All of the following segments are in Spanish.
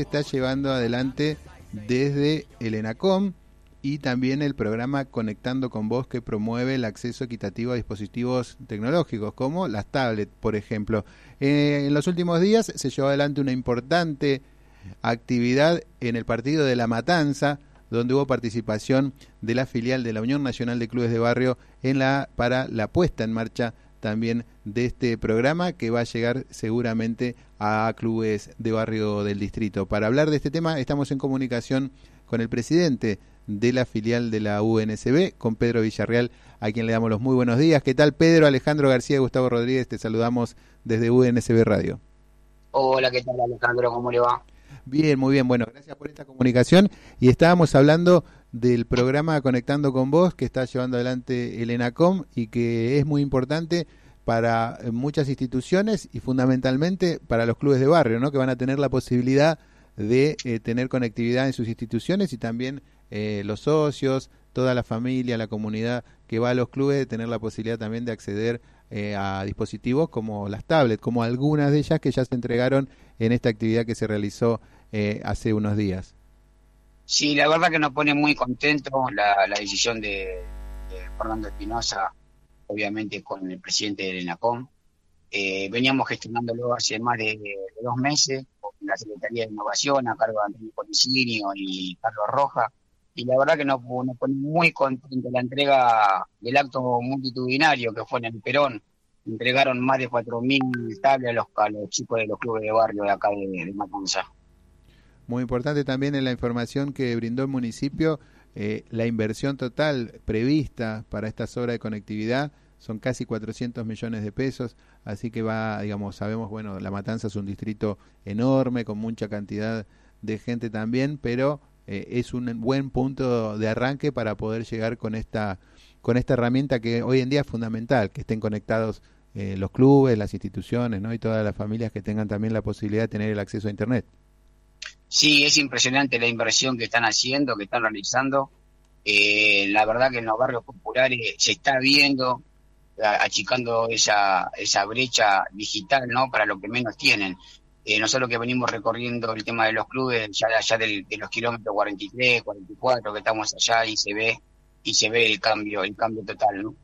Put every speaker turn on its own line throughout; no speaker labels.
está llevando adelante desde el ENACOM y también el programa Conectando con Vos que promueve el acceso equitativo a dispositivos tecnológicos como las tablets, por ejemplo. Eh, en los últimos días se llevó adelante una importante actividad en el partido de La Matanza, donde hubo participación de la filial de la Unión Nacional de Clubes de Barrio en la para la puesta en marcha también de este programa que va a llegar seguramente a clubes de barrio del distrito. Para hablar de este tema estamos en comunicación con el presidente de la filial de la UNSB, con Pedro Villarreal, a quien le damos los muy buenos días. ¿Qué tal Pedro? Alejandro García y Gustavo Rodríguez, te saludamos desde UNSB Radio.
Hola, ¿qué tal Alejandro? ¿Cómo le va?
Bien, muy bien. Bueno, gracias por esta comunicación. Y estábamos hablando del programa Conectando con Vos que está llevando adelante el ENACOM y que es muy importante para muchas instituciones y fundamentalmente para los clubes de barrio, ¿no? que van a tener la posibilidad de eh, tener conectividad en sus instituciones y también eh, los socios, toda la familia, la comunidad que va a los clubes, de tener la posibilidad también de acceder eh, a dispositivos como las tablets, como algunas de ellas que ya se entregaron en esta actividad que se realizó hace unos días.
Sí, la verdad que nos pone muy contentos la, decisión de, Fernando Espinosa, obviamente con el presidente del ENACOM. Eh, veníamos gestionándolo hace más de, dos meses con la Secretaría de Innovación a cargo de Antonio Policinio y Carlos Roja. Y la verdad que nos, pone muy contentos la entrega del acto multitudinario que fue en el Perón. Entregaron más de 4.000 tablets a los, a los chicos de los clubes de barrio de acá de, de Matanza.
Muy importante también en la información que brindó el municipio, eh, la inversión total prevista para estas obras de conectividad son casi 400 millones de pesos, así que va, digamos, sabemos, bueno, La Matanza es un distrito enorme, con mucha cantidad de gente también, pero eh, es un buen punto de arranque para poder llegar con esta, con esta herramienta que hoy en día es fundamental, que estén conectados eh, los clubes, las instituciones, ¿no? Y todas las familias que tengan también la posibilidad de tener el acceso a Internet.
Sí, es impresionante la inversión que están haciendo, que están realizando. Eh, la verdad que en los barrios populares se está viendo, achicando esa, esa brecha digital, ¿no? Para lo que menos tienen. Eh, nosotros que venimos recorriendo el tema de los clubes, ya allá de los kilómetros 43, 44, que estamos allá y se ve, y se ve el cambio, el cambio total, ¿no?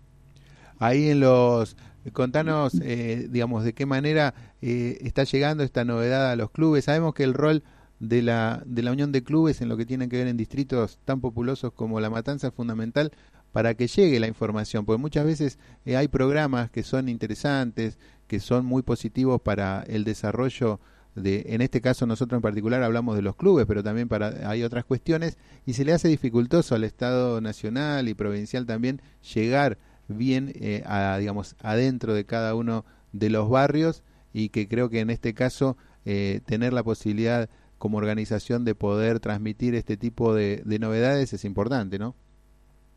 Ahí en los, contanos, eh, digamos, de qué manera está llegando esta novedad a los clubes. Sabemos que el rol de la, de la unión de clubes en lo que tiene que ver en distritos tan populosos como La Matanza fundamental para que llegue la información, porque muchas veces eh, hay programas que son interesantes, que son muy positivos para el desarrollo de, en este caso nosotros en particular hablamos de los clubes, pero también para hay otras cuestiones y se le hace dificultoso al Estado nacional y provincial también llegar bien eh, a digamos adentro de cada uno de los barrios y que creo que en este caso eh, tener la posibilidad como organización de poder transmitir este tipo de, novedades es importante, ¿no?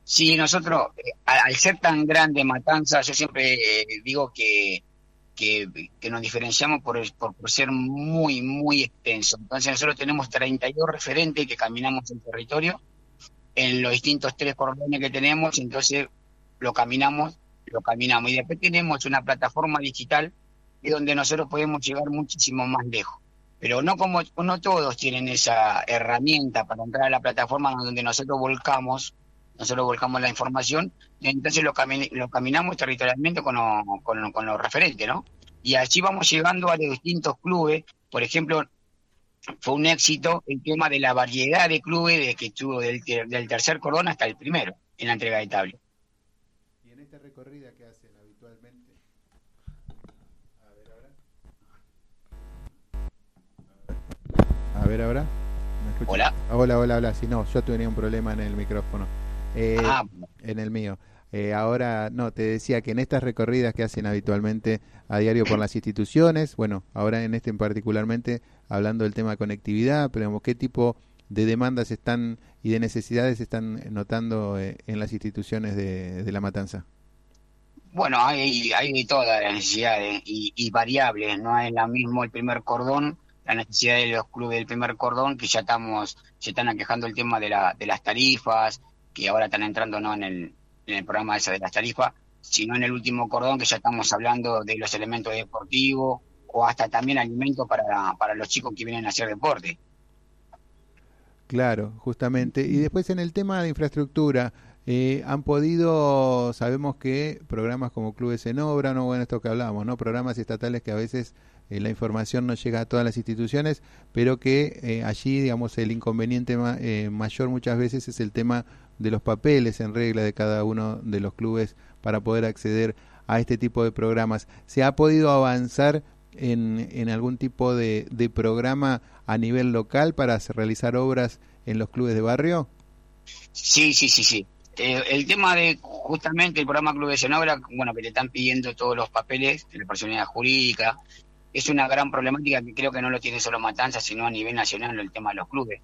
Sí, nosotros, eh, al ser tan grande Matanza, yo siempre eh, digo que, que, nos diferenciamos por, por, ser muy, muy extenso. Entonces nosotros tenemos 32 referentes que caminamos el territorio en los distintos tres cordones que tenemos, entonces lo caminamos, lo caminamos. Y después tenemos una plataforma digital de donde nosotros podemos llegar muchísimo más lejos pero no como no todos tienen esa herramienta para entrar a la plataforma donde nosotros volcamos nosotros volcamos la información entonces lo, lo caminamos territorialmente con, con, los referentes no y así vamos llegando a distintos clubes. Por ejemplo fue un éxito el tema de la variedad de clubes de que estuvo del, del tercer cordón hasta el primero en la entrega de tablet
y en esta recorrida que hacen A ver ahora.
Hola.
Ah, hola, hola, hola. Si no, yo tenía un problema en el micrófono. Eh, ah. En el mío. Eh, ahora, no, te decía que en estas recorridas que hacen habitualmente a diario por las instituciones, bueno, ahora en este en particularmente, hablando del tema de conectividad, pero ¿qué tipo de demandas están y de necesidades están notando eh, en las instituciones de, La Matanza?
Bueno, hay, hay todas las necesidades y, y variables, no es la mismo el primer cordón la necesidad de los clubes del primer cordón, que ya estamos, se están aquejando el tema de, la, de las tarifas, que ahora están entrando no en el, programa ese de las tarifas, sino en el último cordón, que ya estamos hablando de los elementos deportivos o hasta también alimentos para, para los chicos que vienen a hacer deporte.
Claro, justamente. Y después en el tema de infraestructura, eh, han podido, sabemos que programas como Clubes en Obra, no bueno, esto que hablamos, ¿no? Programas estatales que a veces eh, la información no llega a todas las instituciones, pero que eh, allí, digamos, el inconveniente mayor muchas veces es el tema de los papeles en regla de cada uno de los clubes para poder acceder a este tipo de programas. ¿Se ha podido avanzar en, en algún tipo de, de programa a nivel local para realizar obras en los clubes de barrio?
Sí, sí, sí, sí. Eh, el tema de justamente el programa Clubes en Obra, bueno, que le están pidiendo todos los papeles de la personalidad jurídica, es una gran problemática que creo que no lo tiene solo Matanza, sino a nivel nacional el tema de los clubes.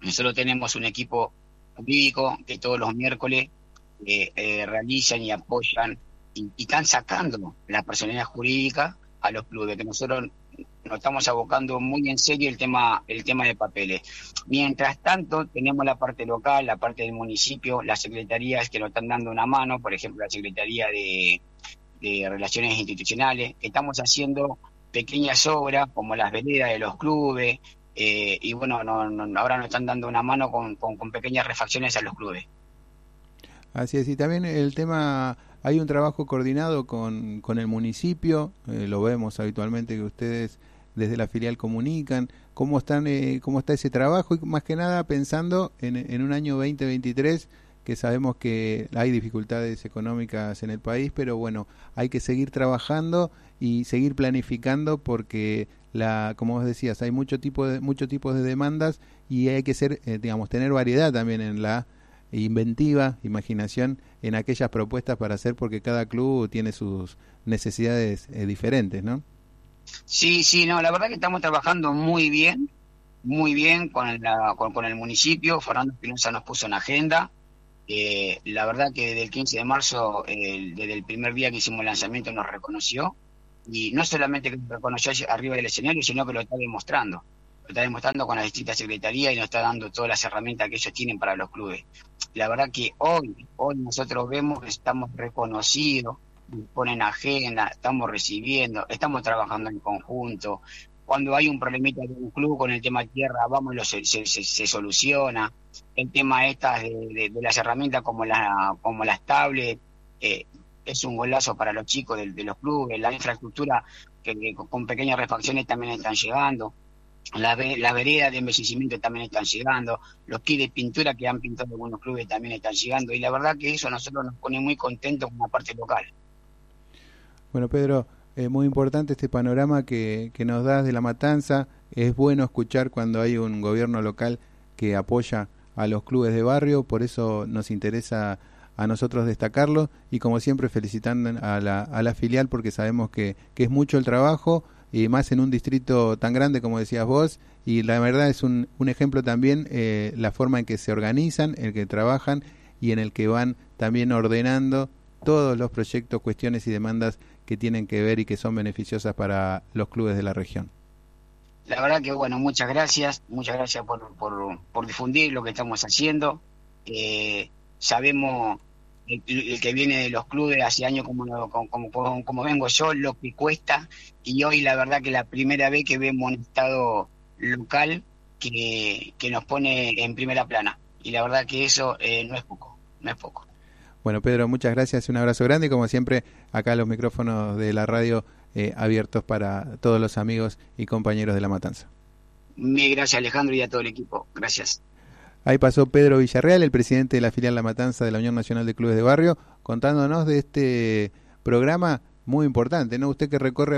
Nosotros tenemos un equipo jurídico que todos los miércoles eh, eh, realizan y apoyan y, y, están sacando la personalidad jurídica a los clubes, que nosotros nos estamos abocando muy en serio el tema, el tema de papeles. Mientras tanto, tenemos la parte local, la parte del municipio, las secretarías que nos están dando una mano, por ejemplo, la Secretaría de, Relaciones Institucionales, que estamos haciendo pequeñas obras como las veredas de los clubes, eh, y bueno, ahora nos están dando una mano con, con, pequeñas refacciones a los clubes.
Así es, y también el tema hay un trabajo coordinado con, con el municipio, eh, lo vemos habitualmente que ustedes desde la filial comunican, cómo, están, eh, cómo está ese trabajo y más que nada pensando en, en un año 2023 que sabemos que hay dificultades económicas en el país, pero bueno, hay que seguir trabajando y seguir planificando porque la como vos decías, hay mucho tipo de muchos tipos de demandas y hay que ser eh, digamos tener variedad también en la inventiva, imaginación en aquellas propuestas para hacer porque cada club tiene sus necesidades eh, diferentes, ¿no?
Sí, sí, no, la verdad que estamos trabajando muy bien, muy bien con, la, con, el municipio. Fernando Espinosa nos puso en agenda. Eh, la verdad que desde el 15 de marzo, desde el primer día que hicimos el lanzamiento, nos reconoció. Y no solamente que nos reconoció arriba del escenario, sino que lo está demostrando lo está demostrando con las distintas secretarías y nos está dando todas las herramientas que ellos tienen para los clubes. La verdad que hoy, hoy nosotros vemos que estamos reconocidos, ponen agenda, estamos recibiendo, estamos trabajando en conjunto. Cuando hay un problemita de un club con el tema tierra, vamos lo se, se, soluciona. El tema estas de, las herramientas como, la, como las tablets, eh, es un golazo para los chicos de, los clubes, la infraestructura que, con pequeñas refacciones también están llegando la, la vereda de envejecimiento también están llegando, los kits de pintura que han pintado algunos clubes también están llegando, y la verdad que eso a nosotros nos pone muy contentos con parte local.
Bueno, Pedro, es muy importante este panorama que, que nos das de la matanza. Es bueno escuchar cuando hay un gobierno local que apoya a los clubes de barrio, por eso nos interesa a nosotros destacarlo y como siempre felicitando a la, a la filial porque sabemos que, que es mucho el trabajo y más en un distrito tan grande como decías vos, y la verdad es un, un ejemplo también eh, la forma en que se organizan, en que trabajan y en el que van también ordenando todos los proyectos, cuestiones y demandas que tienen que ver y que son beneficiosas para los clubes de la región.
La verdad que, bueno, muchas gracias, muchas gracias por, por, difundir lo que estamos haciendo. Eh, sabemos el, que viene de los clubes hace años como, como, como, vengo yo, lo que cuesta, y hoy la verdad que la primera vez que vemos un estado local que, que nos pone en primera plana, y la verdad que eso eh, no es poco, no es poco.
Bueno, Pedro, muchas gracias, un abrazo grande y como siempre, acá los micrófonos de la radio eh, abiertos para todos los amigos y compañeros de La Matanza.
Mil gracias Alejandro y a todo el equipo, gracias.
Ahí pasó Pedro Villarreal, el presidente de la filial La Matanza de la Unión Nacional de Clubes de Barrio, contándonos de este programa muy importante, ¿no? Usted que recorre